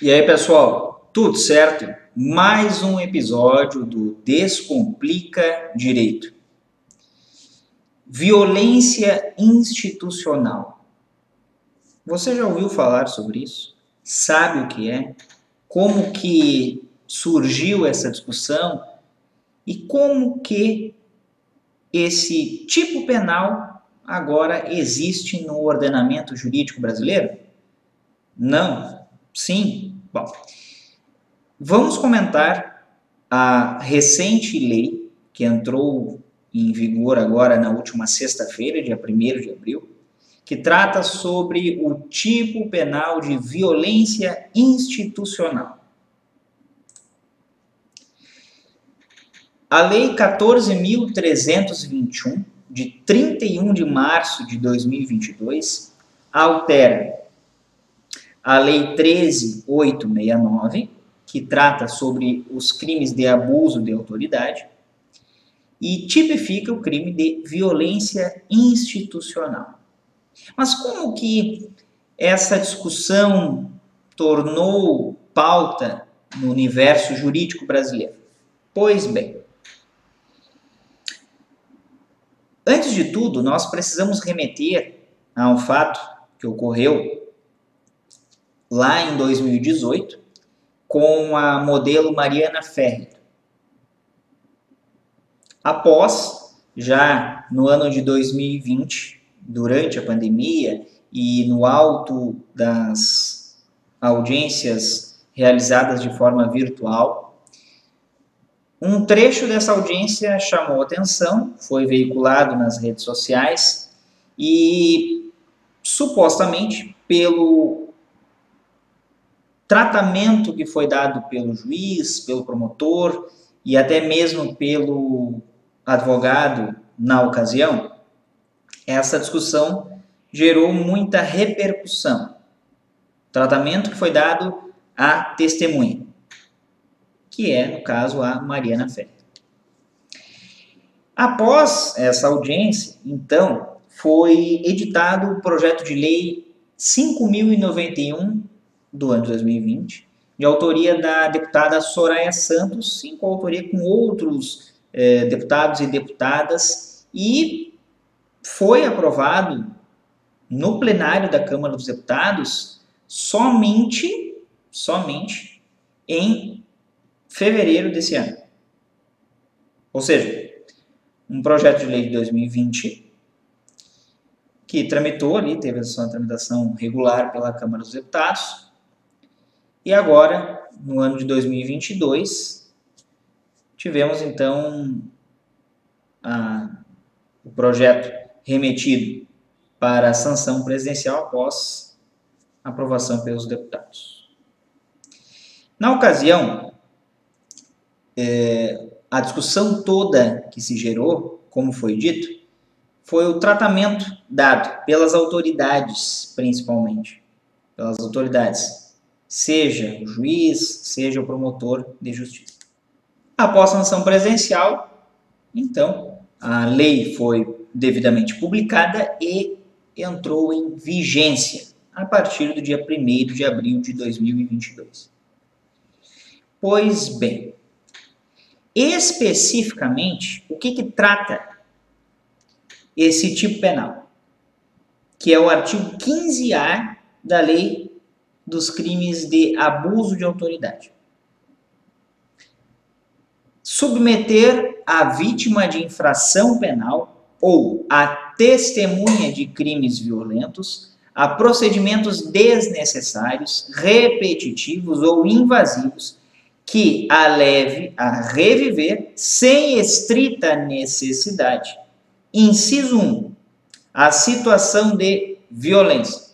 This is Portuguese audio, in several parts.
E aí, pessoal, tudo certo? Mais um episódio do Descomplica Direito. Violência institucional. Você já ouviu falar sobre isso? Sabe o que é? Como que surgiu essa discussão? E como que esse tipo penal agora existe no ordenamento jurídico brasileiro? Não, Sim? Bom, vamos comentar a recente lei que entrou em vigor agora na última sexta-feira, dia 1 de abril, que trata sobre o tipo penal de violência institucional. A Lei 14.321, de 31 de março de 2022, altera a Lei 13869, que trata sobre os crimes de abuso de autoridade, e tipifica o crime de violência institucional. Mas como que essa discussão tornou pauta no universo jurídico brasileiro? Pois bem, antes de tudo, nós precisamos remeter ao fato que ocorreu lá em 2018 com a modelo Mariana Ferrer. Após, já no ano de 2020, durante a pandemia e no alto das audiências realizadas de forma virtual, um trecho dessa audiência chamou atenção, foi veiculado nas redes sociais e supostamente pelo tratamento que foi dado pelo juiz, pelo promotor e até mesmo pelo advogado na ocasião, essa discussão gerou muita repercussão. Tratamento que foi dado à testemunha, que é, no caso, a Mariana Fé. Após essa audiência, então, foi editado o projeto de lei 5091 do ano de 2020, de autoria da deputada Soraya Santos, em coautoria com outros eh, deputados e deputadas, e foi aprovado no plenário da Câmara dos Deputados somente, somente em fevereiro desse ano. Ou seja, um projeto de lei de 2020 que tramitou ali, teve a sua tramitação regular pela Câmara dos Deputados, e agora, no ano de 2022, tivemos então a, o projeto remetido para a sanção presidencial após aprovação pelos deputados. Na ocasião, é, a discussão toda que se gerou, como foi dito, foi o tratamento dado pelas autoridades, principalmente, pelas autoridades seja o juiz, seja o promotor de justiça. Após sanção presencial, então, a lei foi devidamente publicada e entrou em vigência a partir do dia 1 de abril de 2022. Pois bem, especificamente, o que, que trata esse tipo penal? Que é o artigo 15A da Lei dos crimes de abuso de autoridade. Submeter a vítima de infração penal ou a testemunha de crimes violentos a procedimentos desnecessários, repetitivos ou invasivos que a leve a reviver sem estrita necessidade. Inciso 1. A situação de violência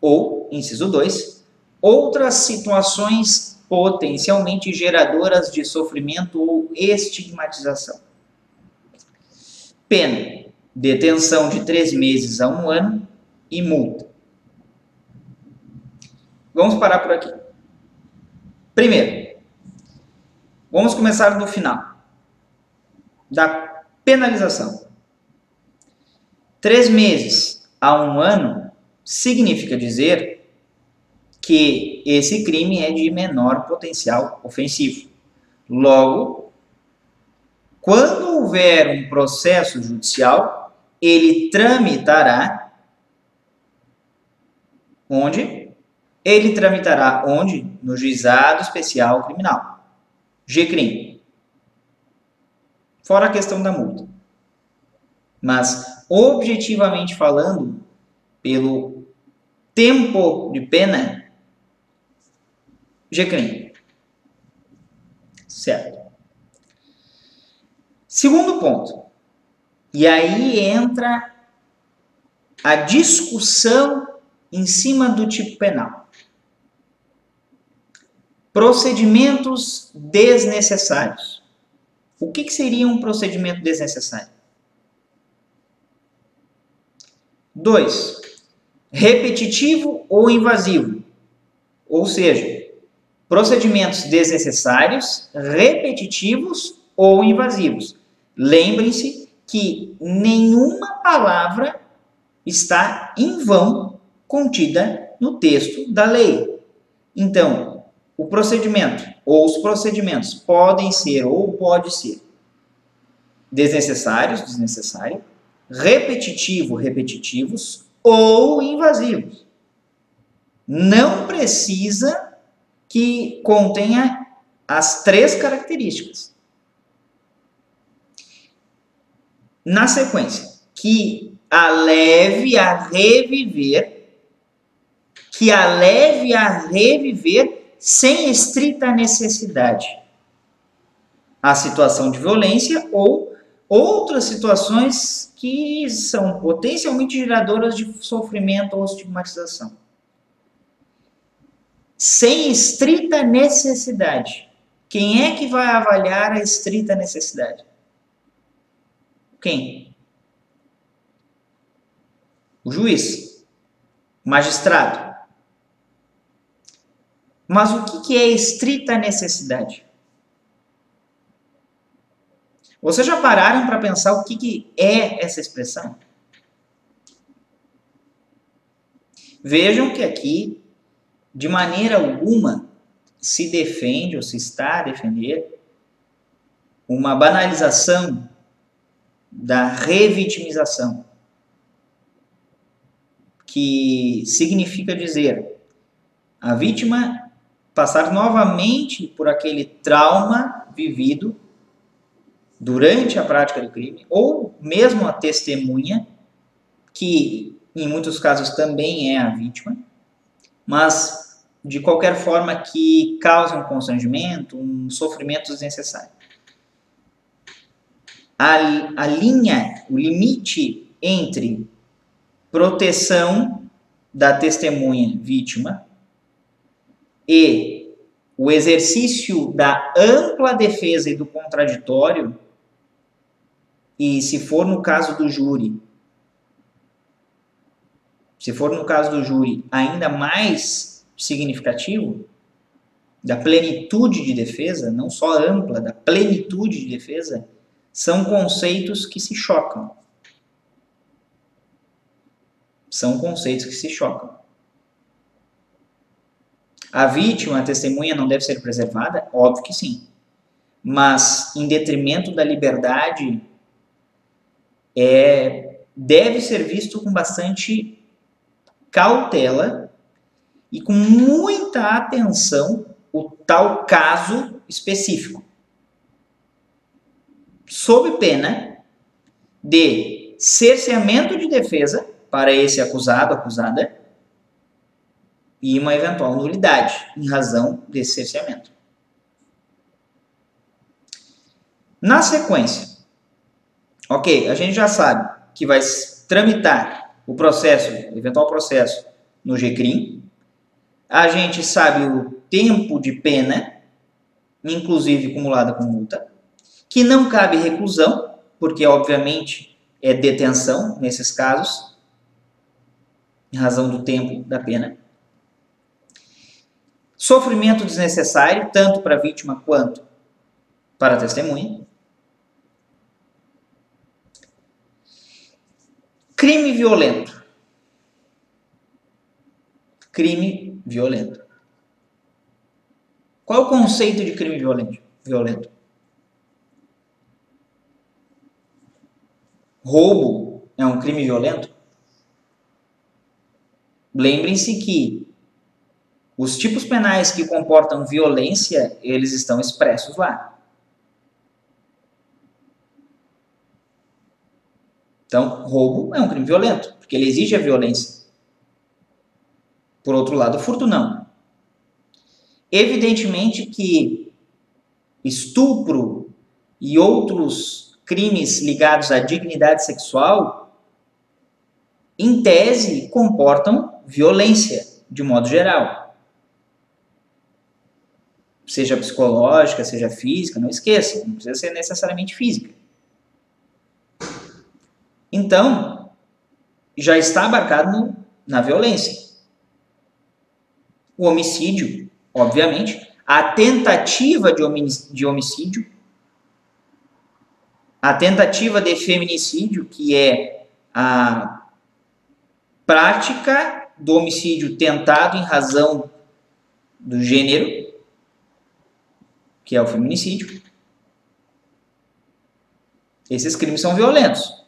ou inciso 2, outras situações potencialmente geradoras de sofrimento ou estigmatização. Pena: detenção de três meses a um ano e multa. Vamos parar por aqui. Primeiro, vamos começar do final da penalização. Três meses a um ano significa dizer que esse crime é de menor potencial ofensivo. Logo, quando houver um processo judicial, ele tramitará onde? Ele tramitará onde? No juizado especial criminal. GCRIM. Fora a questão da multa. Mas, objetivamente falando, pelo tempo de pena, GCRIM. Certo. Segundo ponto. E aí entra a discussão em cima do tipo penal. Procedimentos desnecessários. O que, que seria um procedimento desnecessário? 2. Repetitivo ou invasivo. Ou seja, procedimentos desnecessários, repetitivos ou invasivos. Lembrem-se que nenhuma palavra está em vão contida no texto da lei. Então, o procedimento ou os procedimentos podem ser ou pode ser desnecessários, desnecessário, repetitivo, repetitivos ou invasivos. Não precisa que contenha as três características. Na sequência, que a leve a reviver, que a leve a reviver sem estrita necessidade. A situação de violência ou outras situações que são potencialmente geradoras de sofrimento ou estigmatização. Sem estrita necessidade. Quem é que vai avaliar a estrita necessidade? Quem? O juiz, o magistrado. Mas o que é estrita necessidade? Vocês já pararam para pensar o que, que é essa expressão? Vejam que aqui, de maneira alguma, se defende ou se está a defender uma banalização da revitimização, que significa dizer a vítima passar novamente por aquele trauma vivido durante a prática do crime, ou mesmo a testemunha, que em muitos casos também é a vítima, mas de qualquer forma que cause um constrangimento, um sofrimento desnecessário. A, a linha, o limite entre proteção da testemunha vítima e o exercício da ampla defesa e do contraditório e se for no caso do júri, se for no caso do júri ainda mais significativo, da plenitude de defesa, não só ampla, da plenitude de defesa, são conceitos que se chocam. São conceitos que se chocam. A vítima, a testemunha, não deve ser preservada? Óbvio que sim. Mas, em detrimento da liberdade é, deve ser visto com bastante cautela e com muita atenção o tal caso específico, sob pena de cerceamento de defesa para esse acusado, acusada, e uma eventual nulidade em razão desse cerceamento. Na sequência, Ok, a gente já sabe que vai tramitar o processo, o eventual processo, no GCRIM. A gente sabe o tempo de pena, inclusive acumulada com multa, que não cabe reclusão, porque obviamente é detenção nesses casos, em razão do tempo da pena. Sofrimento desnecessário, tanto para a vítima quanto para a testemunha. Crime violento. Crime violento. Qual é o conceito de crime violento? violento? Roubo é um crime violento? Lembrem-se que os tipos penais que comportam violência, eles estão expressos lá. Então, roubo é um crime violento, porque ele exige a violência. Por outro lado, furto não. Evidentemente que estupro e outros crimes ligados à dignidade sexual, em tese, comportam violência, de modo geral. Seja psicológica, seja física, não esqueça, não precisa ser necessariamente física. Então, já está abarcado no, na violência. O homicídio, obviamente, a tentativa de homicídio, a tentativa de feminicídio, que é a prática do homicídio tentado em razão do gênero, que é o feminicídio. Esses crimes são violentos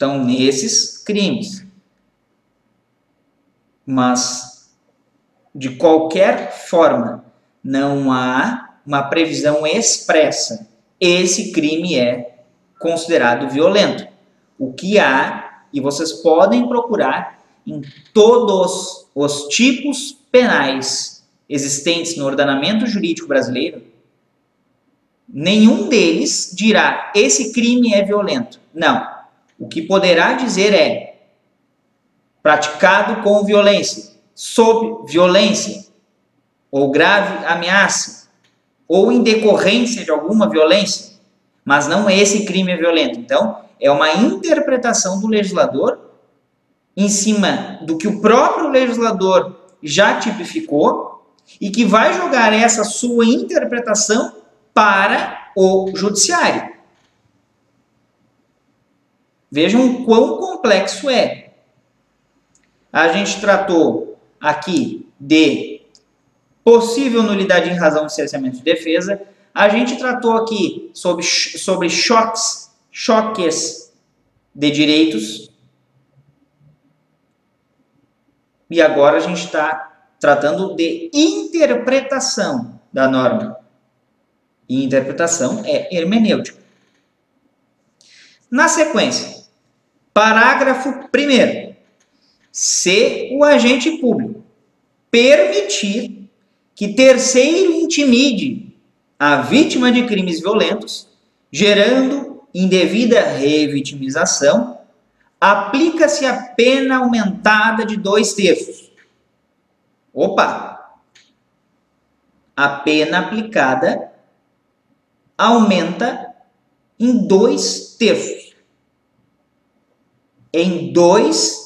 estão nesses crimes. Mas, de qualquer forma, não há uma previsão expressa. Esse crime é considerado violento. O que há, e vocês podem procurar em todos os tipos penais existentes no ordenamento jurídico brasileiro, nenhum deles dirá esse crime é violento. Não. O que poderá dizer é praticado com violência, sob violência, ou grave ameaça, ou em decorrência de alguma violência, mas não esse crime é violento. Então, é uma interpretação do legislador em cima do que o próprio legislador já tipificou e que vai jogar essa sua interpretação para o judiciário. Vejam quão complexo é. A gente tratou aqui de possível nulidade em razão de cerceamento de defesa. A gente tratou aqui sobre, sobre choques, choques de direitos. E agora a gente está tratando de interpretação da norma. E interpretação é hermenêutica. Na sequência, Parágrafo 1. Se o agente público permitir que terceiro intimide a vítima de crimes violentos, gerando indevida revitimização, aplica-se a pena aumentada de dois terços. Opa! A pena aplicada aumenta em dois terços em dois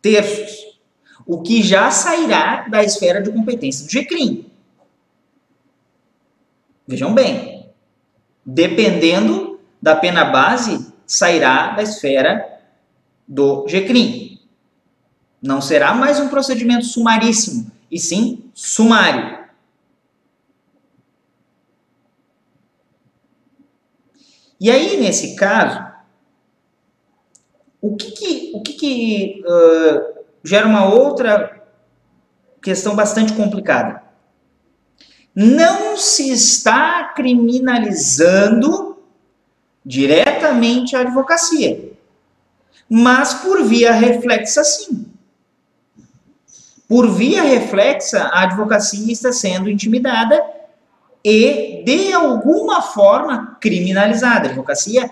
terços, o que já sairá da esfera de competência do GCRIM. Vejam bem, dependendo da pena base, sairá da esfera do GCRIM. Não será mais um procedimento sumaríssimo, e sim sumário. E aí, nesse caso, o que, o que, que uh, gera uma outra questão bastante complicada? Não se está criminalizando diretamente a advocacia, mas por via reflexa, sim. Por via reflexa, a advocacia está sendo intimidada e, de alguma forma, criminalizada. A advocacia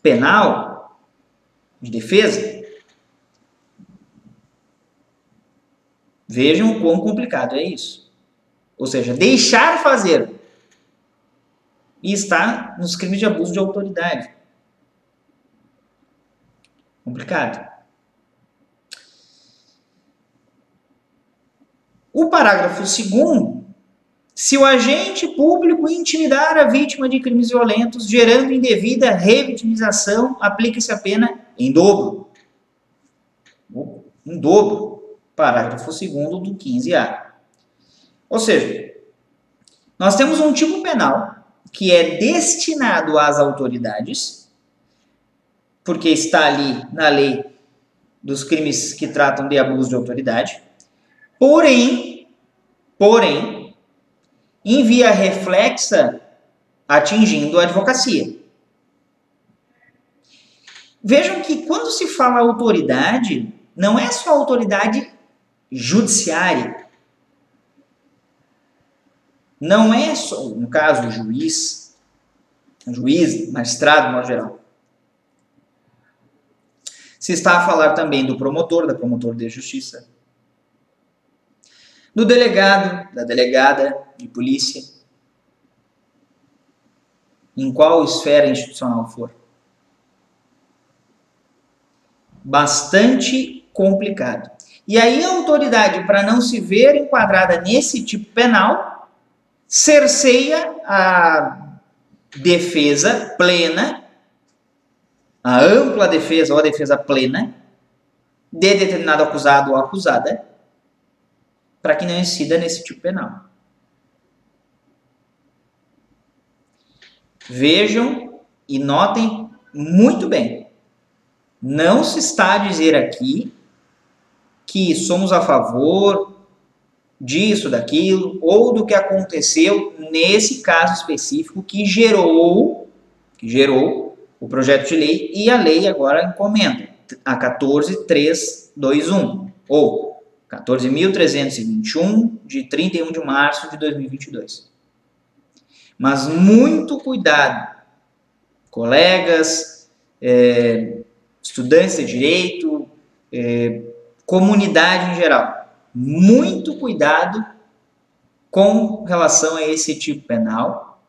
penal, de defesa. Vejam o quão complicado é isso. Ou seja, deixar fazer. E está nos crimes de abuso de autoridade. Complicado. O parágrafo 2 se o agente público intimidar a vítima de crimes violentos, gerando indevida revitimização, aplica-se a pena em dobro. Em dobro. Parágrafo 2 do 15A. Ou seja, nós temos um tipo penal que é destinado às autoridades, porque está ali na lei dos crimes que tratam de abuso de autoridade. Porém, porém, em via reflexa atingindo a advocacia. Vejam que quando se fala autoridade, não é só autoridade judiciária. Não é só, no caso, juiz, juiz, magistrado, no geral. Se está a falar também do promotor, da promotor de justiça, do delegado, da delegada de polícia, em qual esfera institucional for. Bastante complicado. E aí a autoridade, para não se ver enquadrada nesse tipo penal, cerceia a defesa plena, a ampla defesa ou a defesa plena de determinado acusado ou acusada, para que não incida nesse tipo penal. Vejam e notem muito bem. Não se está a dizer aqui que somos a favor disso, daquilo, ou do que aconteceu nesse caso específico que gerou, que gerou o projeto de lei e a lei agora encomenda, a 14321, ou 14.321 de 31 de março de 2022. Mas muito cuidado, colegas, é, estudantes de direito, é, comunidade em geral. Muito cuidado com relação a esse tipo penal,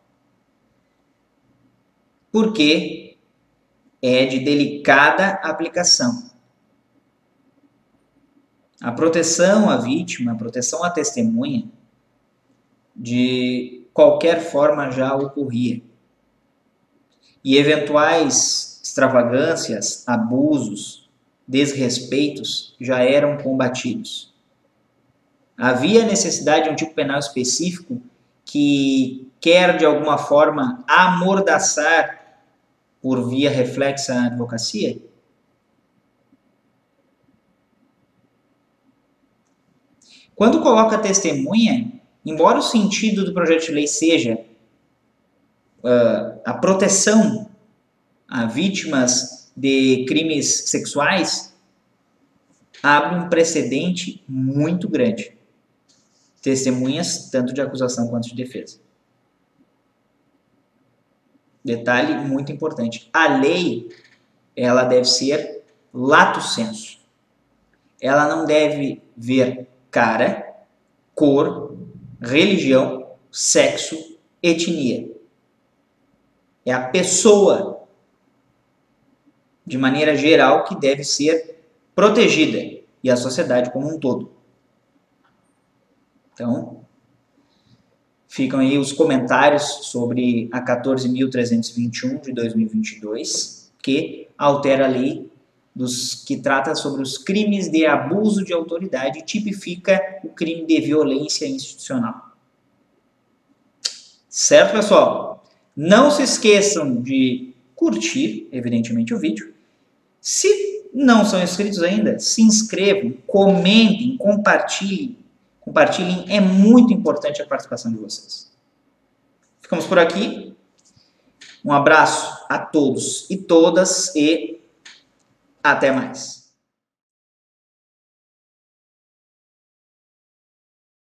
porque é de delicada aplicação. A proteção à vítima, a proteção à testemunha, de qualquer forma já ocorria. E eventuais extravagâncias, abusos, desrespeitos já eram combatidos. Havia necessidade de um tipo penal específico que quer de alguma forma amordaçar por via reflexa a advocacia? Quando coloca testemunha, embora o sentido do projeto de lei seja uh, a proteção a vítimas de crimes sexuais, abre um precedente muito grande. Testemunhas, tanto de acusação quanto de defesa. Detalhe muito importante. A lei, ela deve ser lato senso. Ela não deve ver cara, cor, religião, sexo, etnia. É a pessoa, de maneira geral, que deve ser protegida e a sociedade como um todo. Então, ficam aí os comentários sobre a 14.321 de 2022, que altera a lei dos que trata sobre os crimes de abuso de autoridade e tipifica o crime de violência institucional. Certo, pessoal? Não se esqueçam de curtir, evidentemente, o vídeo. Se não são inscritos ainda, se inscrevam, comentem, compartilhem. Compartilhem, é muito importante a participação de vocês. Ficamos por aqui. Um abraço a todos e todas e até mais.